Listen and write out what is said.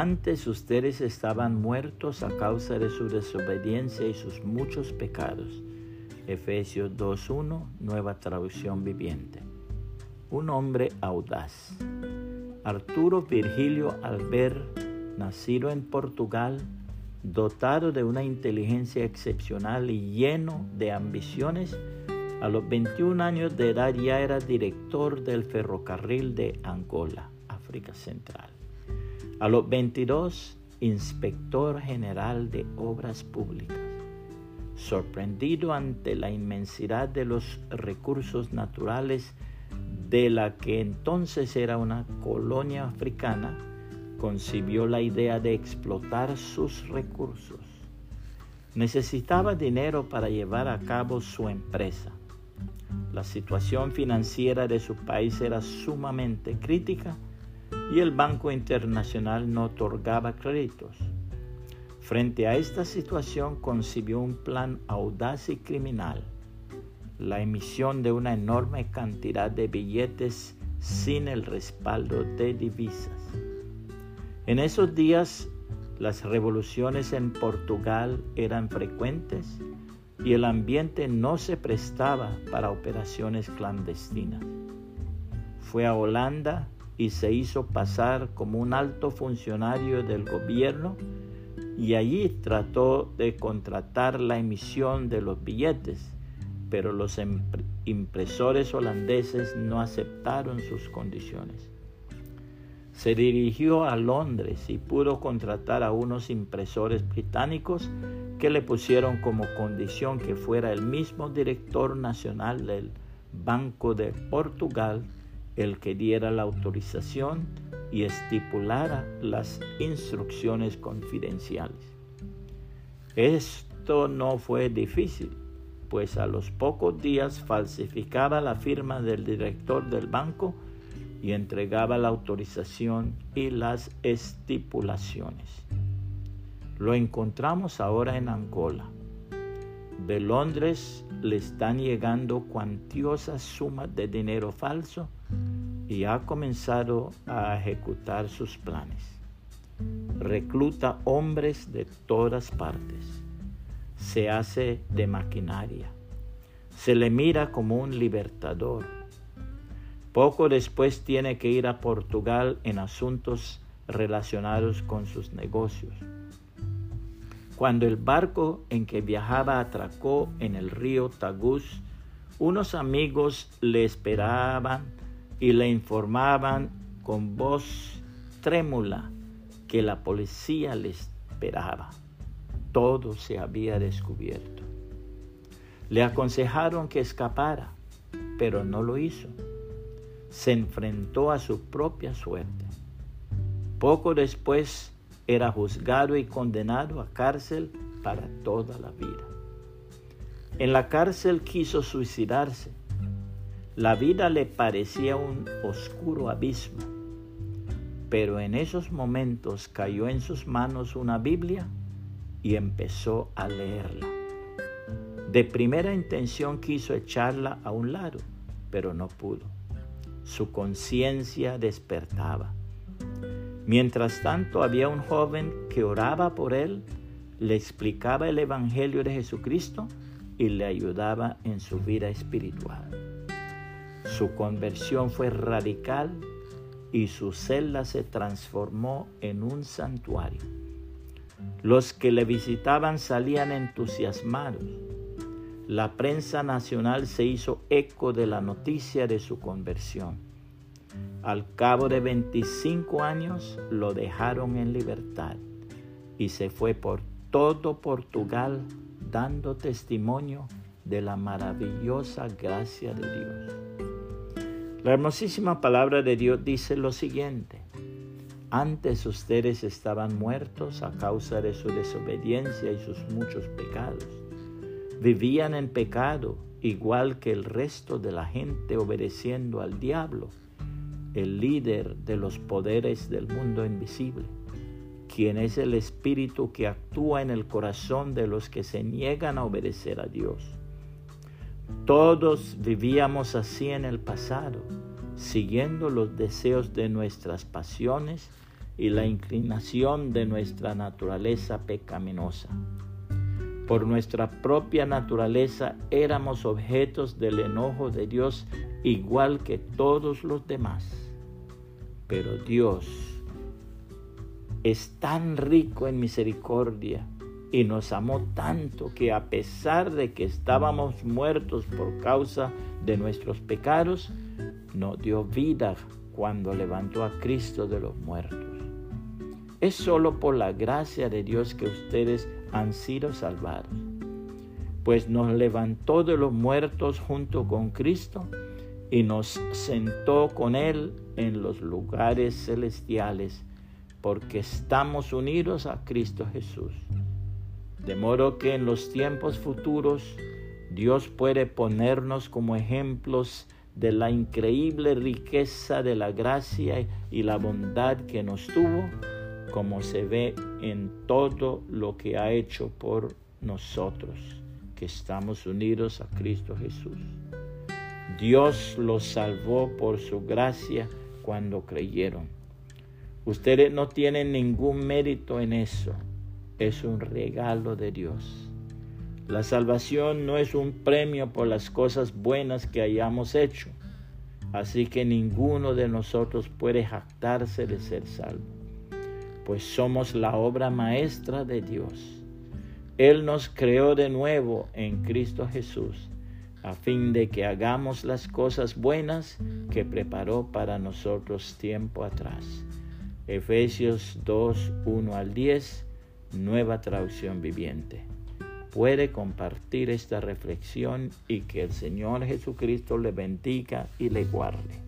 Antes ustedes estaban muertos a causa de su desobediencia y sus muchos pecados. Efesios 2.1, nueva traducción viviente. Un hombre audaz. Arturo Virgilio Albert, nacido en Portugal, dotado de una inteligencia excepcional y lleno de ambiciones, a los 21 años de edad ya era director del ferrocarril de Angola, África Central. A los 22, inspector general de obras públicas. Sorprendido ante la inmensidad de los recursos naturales de la que entonces era una colonia africana, concibió la idea de explotar sus recursos. Necesitaba dinero para llevar a cabo su empresa. La situación financiera de su país era sumamente crítica y el Banco Internacional no otorgaba créditos. Frente a esta situación concibió un plan audaz y criminal, la emisión de una enorme cantidad de billetes sin el respaldo de divisas. En esos días las revoluciones en Portugal eran frecuentes y el ambiente no se prestaba para operaciones clandestinas. Fue a Holanda y se hizo pasar como un alto funcionario del gobierno y allí trató de contratar la emisión de los billetes, pero los impresores holandeses no aceptaron sus condiciones. Se dirigió a Londres y pudo contratar a unos impresores británicos que le pusieron como condición que fuera el mismo director nacional del Banco de Portugal el que diera la autorización y estipulara las instrucciones confidenciales. Esto no fue difícil, pues a los pocos días falsificaba la firma del director del banco y entregaba la autorización y las estipulaciones. Lo encontramos ahora en Angola. De Londres le están llegando cuantiosas sumas de dinero falso y ha comenzado a ejecutar sus planes. Recluta hombres de todas partes. Se hace de maquinaria. Se le mira como un libertador. Poco después tiene que ir a Portugal en asuntos relacionados con sus negocios. Cuando el barco en que viajaba atracó en el río Tagus, unos amigos le esperaban y le informaban con voz trémula que la policía le esperaba. Todo se había descubierto. Le aconsejaron que escapara, pero no lo hizo. Se enfrentó a su propia suerte. Poco después era juzgado y condenado a cárcel para toda la vida. En la cárcel quiso suicidarse. La vida le parecía un oscuro abismo, pero en esos momentos cayó en sus manos una Biblia y empezó a leerla. De primera intención quiso echarla a un lado, pero no pudo. Su conciencia despertaba. Mientras tanto había un joven que oraba por él, le explicaba el Evangelio de Jesucristo y le ayudaba en su vida espiritual. Su conversión fue radical y su celda se transformó en un santuario. Los que le visitaban salían entusiasmados. La prensa nacional se hizo eco de la noticia de su conversión. Al cabo de 25 años lo dejaron en libertad y se fue por todo Portugal dando testimonio de la maravillosa gracia de Dios. La hermosísima palabra de Dios dice lo siguiente. Antes ustedes estaban muertos a causa de su desobediencia y sus muchos pecados. Vivían en pecado igual que el resto de la gente obedeciendo al diablo el líder de los poderes del mundo invisible, quien es el espíritu que actúa en el corazón de los que se niegan a obedecer a Dios. Todos vivíamos así en el pasado, siguiendo los deseos de nuestras pasiones y la inclinación de nuestra naturaleza pecaminosa. Por nuestra propia naturaleza éramos objetos del enojo de Dios igual que todos los demás. Pero Dios es tan rico en misericordia y nos amó tanto que a pesar de que estábamos muertos por causa de nuestros pecados, nos dio vida cuando levantó a Cristo de los muertos. Es solo por la gracia de Dios que ustedes han sido salvados, pues nos levantó de los muertos junto con Cristo y nos sentó con Él en los lugares celestiales, porque estamos unidos a Cristo Jesús. De modo que en los tiempos futuros Dios puede ponernos como ejemplos de la increíble riqueza de la gracia y la bondad que nos tuvo, como se ve en todo lo que ha hecho por nosotros, que estamos unidos a Cristo Jesús. Dios los salvó por su gracia cuando creyeron. Ustedes no tienen ningún mérito en eso es un regalo de Dios. La salvación no es un premio por las cosas buenas que hayamos hecho, así que ninguno de nosotros puede jactarse de ser salvo, pues somos la obra maestra de Dios. Él nos creó de nuevo en Cristo Jesús, a fin de que hagamos las cosas buenas que preparó para nosotros tiempo atrás. Efesios 2, 1 al 10 nueva traducción viviente. Puede compartir esta reflexión y que el Señor Jesucristo le bendiga y le guarde.